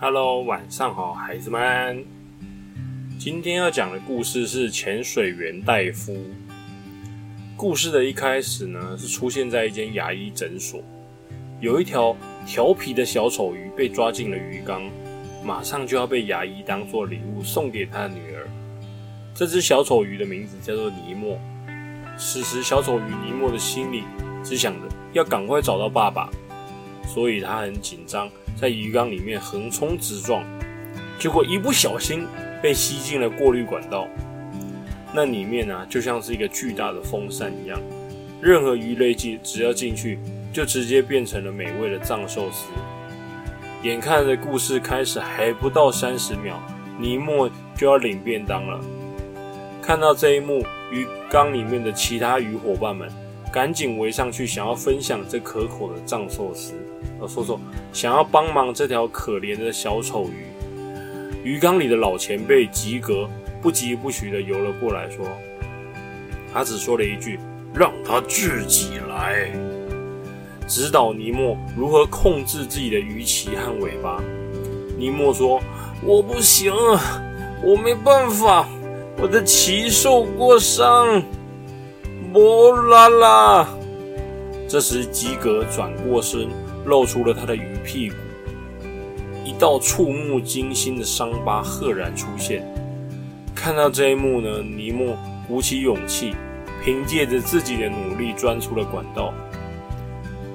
Hello，晚上好，孩子们。今天要讲的故事是潜水员戴夫。故事的一开始呢，是出现在一间牙医诊所，有一条调皮的小丑鱼被抓进了鱼缸，马上就要被牙医当做礼物送给他的女儿。这只小丑鱼的名字叫做尼莫。此时，小丑鱼尼莫的心里只想着要赶快找到爸爸，所以他很紧张。在鱼缸里面横冲直撞，结果一不小心被吸进了过滤管道。那里面呢，就像是一个巨大的风扇一样，任何鱼类剂只要进去，就直接变成了美味的藏寿司。眼看着故事开始还不到三十秒，尼莫就要领便当了。看到这一幕，鱼缸里面的其他鱼伙伴们赶紧围上去，想要分享这可口的藏寿司。呃，说说，想要帮忙这条可怜的小丑鱼。鱼缸里的老前辈吉格不疾不徐地游了过来，说：“他只说了一句，让他自己来，指导尼莫如何控制自己的鱼鳍和尾巴。”尼莫说：“我不行，我没办法，我的鳍受过伤。”波啦啦。这时吉格转过身。露出了他的鱼屁股，一道触目惊心的伤疤赫然出现。看到这一幕呢，尼莫鼓起勇气，凭借着自己的努力钻出了管道。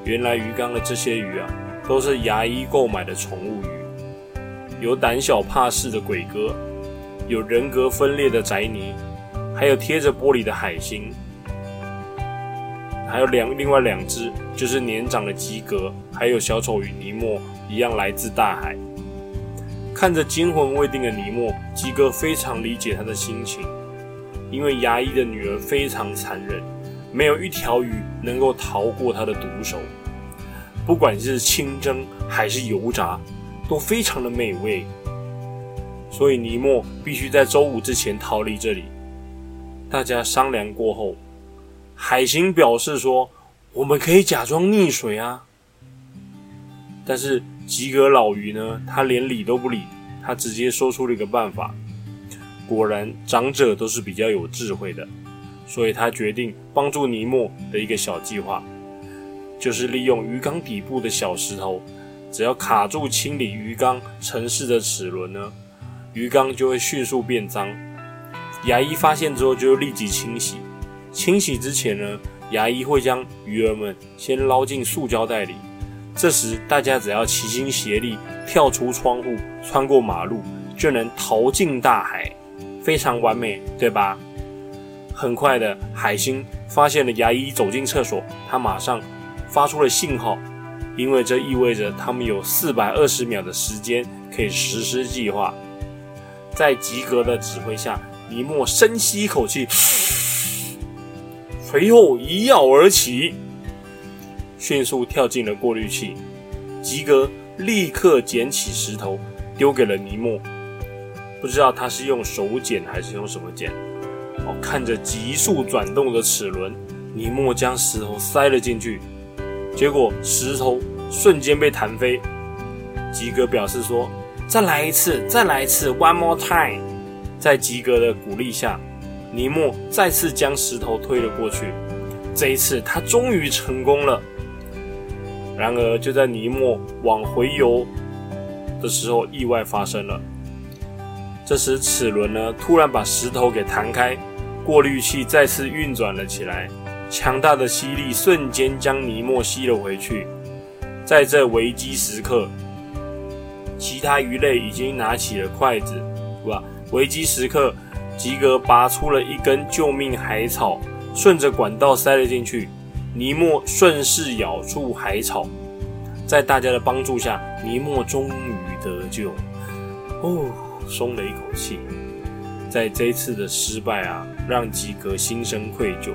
原来鱼缸的这些鱼啊，都是牙医购买的宠物鱼，有胆小怕事的鬼哥，有人格分裂的宅泥，还有贴着玻璃的海星。还有两另外两只，就是年长的吉格，还有小丑与尼莫，一样来自大海。看着惊魂未定的尼莫，吉格非常理解他的心情，因为牙医的女儿非常残忍，没有一条鱼能够逃过他的毒手。不管是清蒸还是油炸，都非常的美味。所以尼莫必须在周五之前逃离这里。大家商量过后。海星表示说：“我们可以假装溺水啊。”但是吉格老鱼呢？他连理都不理，他直接说出了一个办法。果然，长者都是比较有智慧的，所以他决定帮助尼莫的一个小计划，就是利用鱼缸底部的小石头，只要卡住清理鱼缸城市的齿轮呢，鱼缸就会迅速变脏。牙医发现之后，就立即清洗。清洗之前呢，牙医会将鱼儿们先捞进塑胶袋里。这时，大家只要齐心协力，跳出窗户，穿过马路，就能逃进大海，非常完美，对吧？很快的，海星发现了牙医走进厕所，他马上发出了信号，因为这意味着他们有四百二十秒的时间可以实施计划。在吉格的指挥下，尼莫深吸一口气。随后一跃而起，迅速跳进了过滤器。吉格立刻捡起石头，丢给了尼莫。不知道他是用手捡还是用什么捡。哦，看着急速转动的齿轮，尼莫将石头塞了进去，结果石头瞬间被弹飞。吉格表示说：“再来一次，再来一次，one more time。”在吉格的鼓励下。尼莫再次将石头推了过去，这一次他终于成功了。然而，就在尼莫往回游的时候，意外发生了。这时，齿轮呢突然把石头给弹开，过滤器再次运转了起来，强大的吸力瞬间将尼莫吸了回去。在这危机时刻，其他鱼类已经拿起了筷子，是吧？危机时刻。吉格拔出了一根救命海草，顺着管道塞了进去。尼莫顺势咬住海草，在大家的帮助下，尼莫终于得救。哦，松了一口气。在这一次的失败啊，让吉格心生愧疚。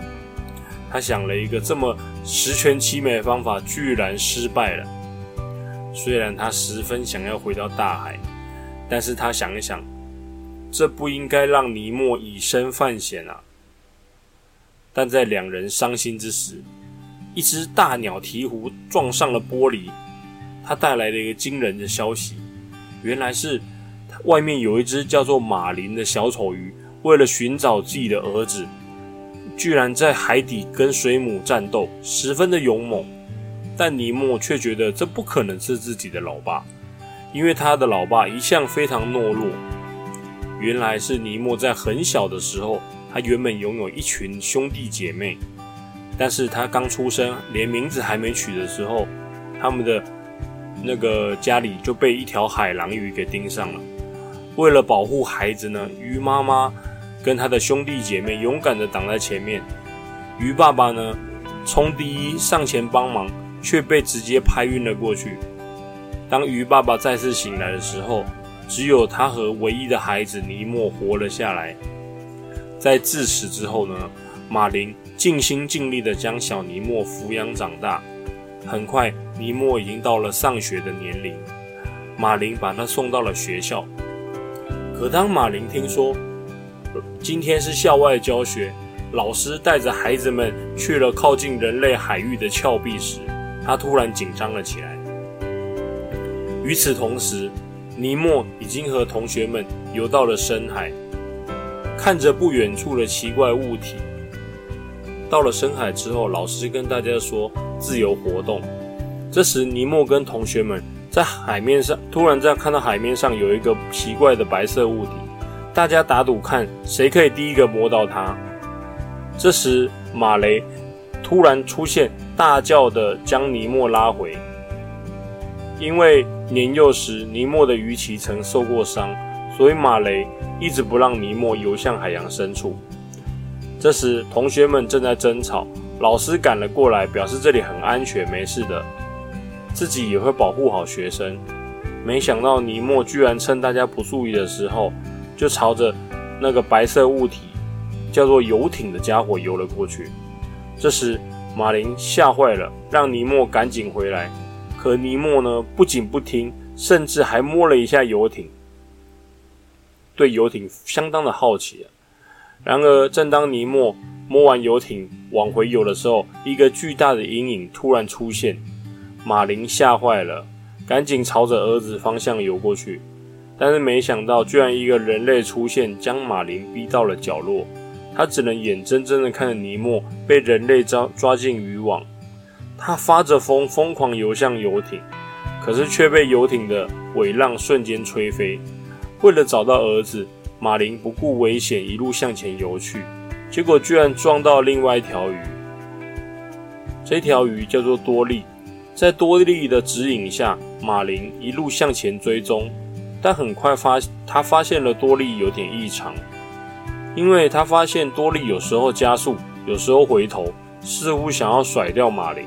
他想了一个这么十全其美的方法，居然失败了。虽然他十分想要回到大海，但是他想一想。这不应该让尼莫以身犯险啊！但在两人伤心之时，一只大鸟鹈鹕撞上了玻璃，它带来了一个惊人的消息：原来是外面有一只叫做马林的小丑鱼，为了寻找自己的儿子，居然在海底跟水母战斗，十分的勇猛。但尼莫却觉得这不可能是自己的老爸，因为他的老爸一向非常懦弱。原来是尼莫在很小的时候，他原本拥有一群兄弟姐妹，但是他刚出生，连名字还没取的时候，他们的那个家里就被一条海狼鱼给盯上了。为了保护孩子呢，鱼妈妈跟他的兄弟姐妹勇敢的挡在前面，鱼爸爸呢冲第一上前帮忙。却被直接拍晕了过去。当鱼爸爸再次醒来的时候，只有他和唯一的孩子尼莫活了下来。在自此之后呢，马林尽心尽力地将小尼莫抚养长大。很快，尼莫已经到了上学的年龄，马林把他送到了学校。可当马林听说今天是校外教学，老师带着孩子们去了靠近人类海域的峭壁时，他突然紧张了起来。与此同时，尼莫已经和同学们游到了深海，看着不远处的奇怪物体。到了深海之后，老师跟大家说自由活动。这时，尼莫跟同学们在海面上突然在看到海面上有一个奇怪的白色物体，大家打赌看谁可以第一个摸到它。这时，马雷突然出现。大叫的将尼莫拉回，因为年幼时尼莫的鱼鳍曾受过伤，所以马雷一直不让尼莫游向海洋深处。这时，同学们正在争吵，老师赶了过来，表示这里很安全，没事的，自己也会保护好学生。没想到尼莫居然趁大家不注意的时候，就朝着那个白色物体叫做游艇的家伙游了过去。这时，马林吓坏了，让尼莫赶紧回来。可尼莫呢，不仅不听，甚至还摸了一下游艇，对游艇相当的好奇啊。然而，正当尼莫摸完游艇往回游的时候，一个巨大的阴影突然出现。马林吓坏了，赶紧朝着儿子方向游过去。但是没想到，居然一个人类出现，将马林逼到了角落。他只能眼睁睁地看着尼莫被人类抓抓进渔网，他发着疯，疯狂游向游艇，可是却被游艇的尾浪瞬间吹飞。为了找到儿子，马林不顾危险一路向前游去，结果居然撞到另外一条鱼。这条鱼叫做多利，在多利的指引下，马林一路向前追踪，但很快发他发现了多利有点异常。因为他发现多利有时候加速，有时候回头，似乎想要甩掉马林。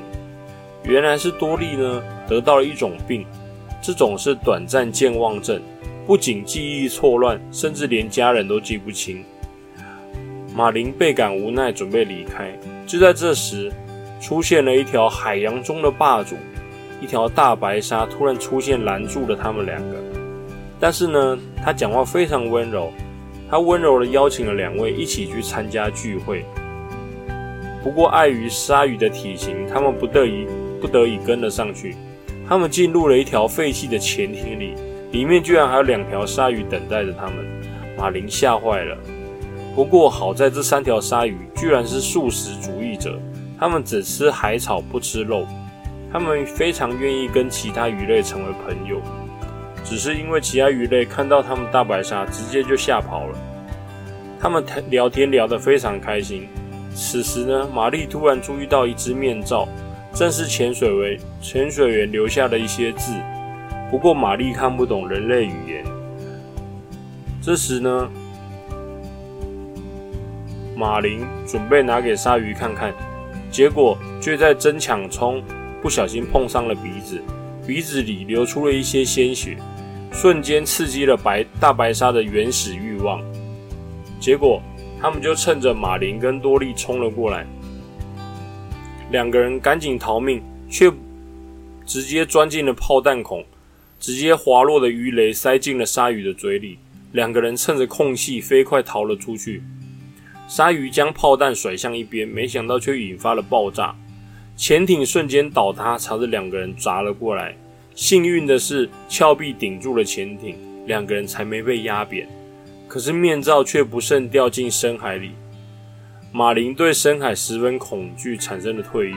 原来是多利呢得到了一种病，这种是短暂健忘症，不仅记忆错乱，甚至连家人都记不清。马林倍感无奈，准备离开。就在这时，出现了一条海洋中的霸主，一条大白鲨突然出现，拦住了他们两个。但是呢，他讲话非常温柔。他温柔地邀请了两位一起去参加聚会，不过碍于鲨鱼的体型，他们不得已不得已跟了上去。他们进入了一条废弃的潜艇里，里面居然还有两条鲨鱼等待着他们。马林吓坏了。不过好在这三条鲨鱼居然是素食主义者，他们只吃海草不吃肉，他们非常愿意跟其他鱼类成为朋友。只是因为其他鱼类看到他们大白鲨，直接就吓跑了。他们聊天聊得非常开心。此时呢，玛丽突然注意到一只面罩，正是潜水员潜水员留下的一些字。不过玛丽看不懂人类语言。这时呢，马林准备拿给鲨鱼看看，结果却在争抢中不小心碰伤了鼻子，鼻子里流出了一些鲜血。瞬间刺激了白大白鲨的原始欲望，结果他们就趁着马林跟多利冲了过来，两个人赶紧逃命，却直接钻进了炮弹孔，直接滑落的鱼雷塞进了鲨鱼的嘴里，两个人趁着空隙飞快逃了出去。鲨鱼将炮弹甩向一边，没想到却引发了爆炸，潜艇瞬间倒塌，朝着两个人砸了过来。幸运的是，峭壁顶住了潜艇，两个人才没被压扁。可是面罩却不慎掉进深海里。马林对深海十分恐惧，产生了退役。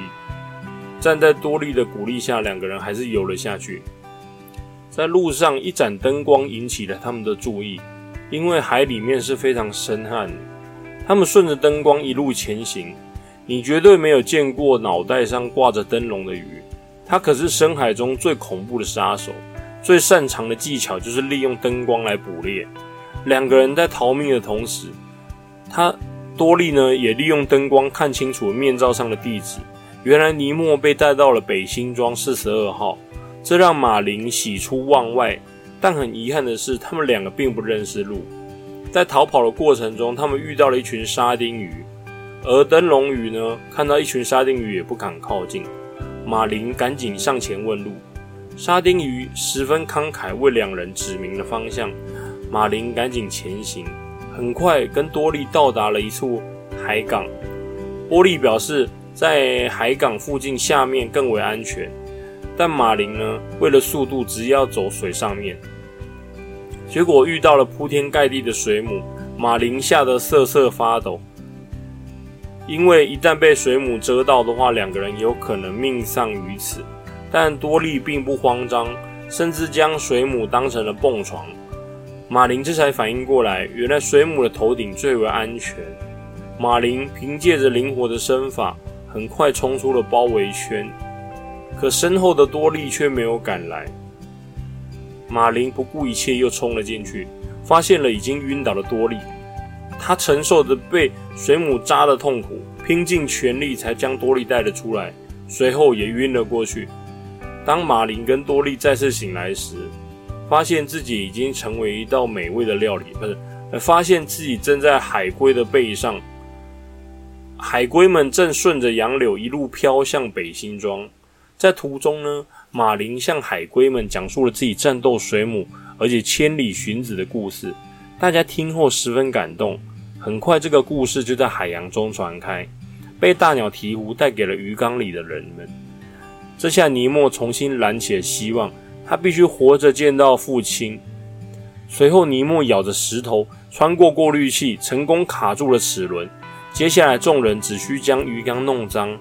站在多利的鼓励下，两个人还是游了下去。在路上，一盏灯光引起了他们的注意，因为海里面是非常深暗的。他们顺着灯光一路前行，你绝对没有见过脑袋上挂着灯笼的鱼。他可是深海中最恐怖的杀手，最擅长的技巧就是利用灯光来捕猎。两个人在逃命的同时，他多利呢也利用灯光看清楚面罩上的地址。原来尼莫被带到了北新庄四十二号，这让马林喜出望外。但很遗憾的是，他们两个并不认识路。在逃跑的过程中，他们遇到了一群沙丁鱼，而灯笼鱼呢，看到一群沙丁鱼也不敢靠近。马林赶紧上前问路，沙丁鱼十分慷慨，为两人指明了方向。马林赶紧前行，很快跟多利到达了一处海港。波利表示，在海港附近下面更为安全，但马林呢，为了速度，直接要走水上面。结果遇到了铺天盖地的水母，马林吓得瑟瑟发抖。因为一旦被水母蛰到的话，两个人有可能命丧于此。但多利并不慌张，甚至将水母当成了蹦床。马林这才反应过来，原来水母的头顶最为安全。马林凭借着灵活的身法，很快冲出了包围圈。可身后的多利却没有赶来。马林不顾一切又冲了进去，发现了已经晕倒的多利。他承受着被水母扎的痛苦，拼尽全力才将多利带了出来，随后也晕了过去。当马林跟多利再次醒来时，发现自己已经成为一道美味的料理，不是？发现自己正在海龟的背上，海龟们正顺着杨柳一路飘向北新庄，在途中呢。马林向海龟们讲述了自己战斗水母，而且千里寻子的故事。大家听后十分感动。很快，这个故事就在海洋中传开，被大鸟鹈鹕带给了鱼缸里的人们。这下尼莫重新燃起了希望，他必须活着见到父亲。随后，尼莫咬着石头，穿过过滤器，成功卡住了齿轮。接下来，众人只需将鱼缸弄脏，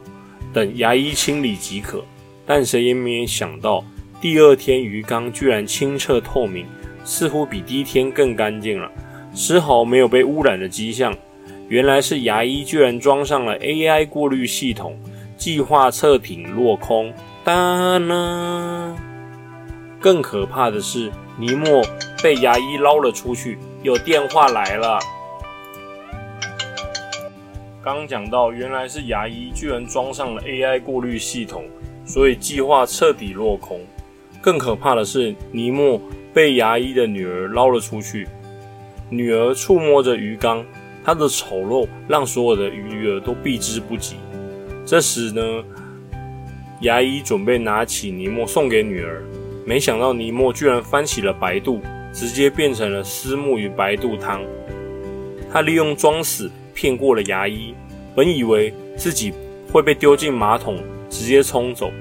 等牙医清理即可。但谁也没想到，第二天鱼缸居然清澈透明，似乎比第一天更干净了，丝毫没有被污染的迹象。原来是牙医居然装上了 AI 过滤系统，计划测艇落空。当呢？更可怕的是，尼莫被牙医捞了出去。有电话来了。刚讲到，原来是牙医居然装上了 AI 过滤系统。所以计划彻底落空。更可怕的是，尼莫被牙医的女儿捞了出去。女儿触摸着鱼缸，她的丑陋让所有的鱼儿都避之不及。这时呢，牙医准备拿起尼莫送给女儿，没想到尼莫居然翻起了白肚，直接变成了丝木鱼白肚汤。他利用装死骗过了牙医，本以为自己会被丢进马桶。直接冲走，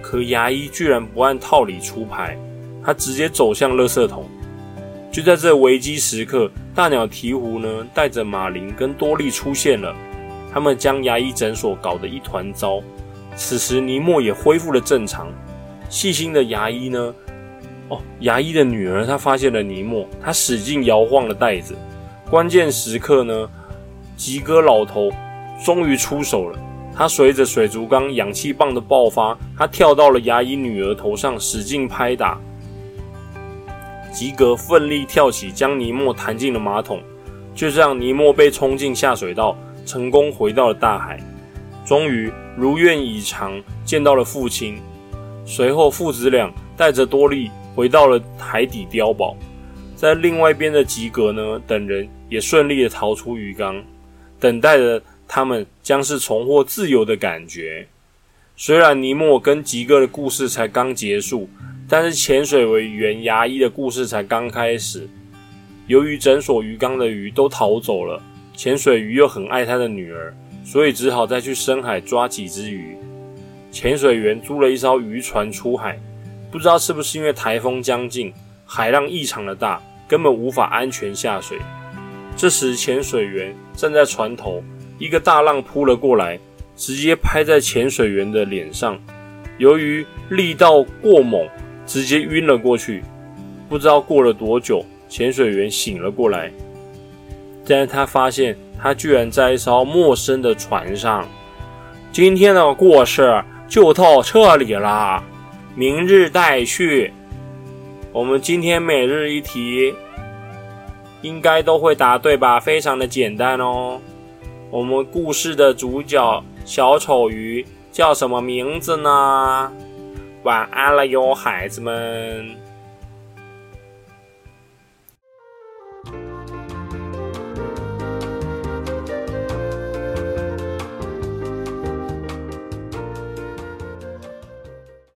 可牙医居然不按套理出牌，他直接走向垃圾桶。就在这危机时刻，大鸟鹈鹕呢带着马林跟多利出现了，他们将牙医诊所搞得一团糟。此时尼莫也恢复了正常。细心的牙医呢，哦，牙医的女儿她发现了尼莫，她使劲摇晃了袋子。关键时刻呢，吉哥老头终于出手了。他随着水族缸氧气棒的爆发，他跳到了牙医女儿头上，使劲拍打。吉格奋力跳起，将尼莫弹进了马桶。就这样，尼莫被冲进下水道，成功回到了大海。终于如愿以偿见到了父亲。随后，父子俩带着多利回到了海底碉堡。在另外一边的吉格呢，等人也顺利的逃出鱼缸，等待着。他们将是重获自由的感觉。虽然尼莫跟吉格的故事才刚结束，但是潜水为猿牙医的故事才刚开始。由于诊所鱼缸的鱼都逃走了，潜水鱼又很爱他的女儿，所以只好再去深海抓几只鱼。潜水员租了一艘渔船出海，不知道是不是因为台风将近，海浪异常的大，根本无法安全下水。这时，潜水员站在船头，一个大浪扑了过来，直接拍在潜水员的脸上。由于力道过猛，直接晕了过去。不知道过了多久，潜水员醒了过来，但是他发现他居然在一艘陌生的船上。今天的故事。就到这里啦，明日待续。我们今天每日一题，应该都会答对吧？非常的简单哦。我们故事的主角小丑鱼叫什么名字呢？晚安了哟，孩子们。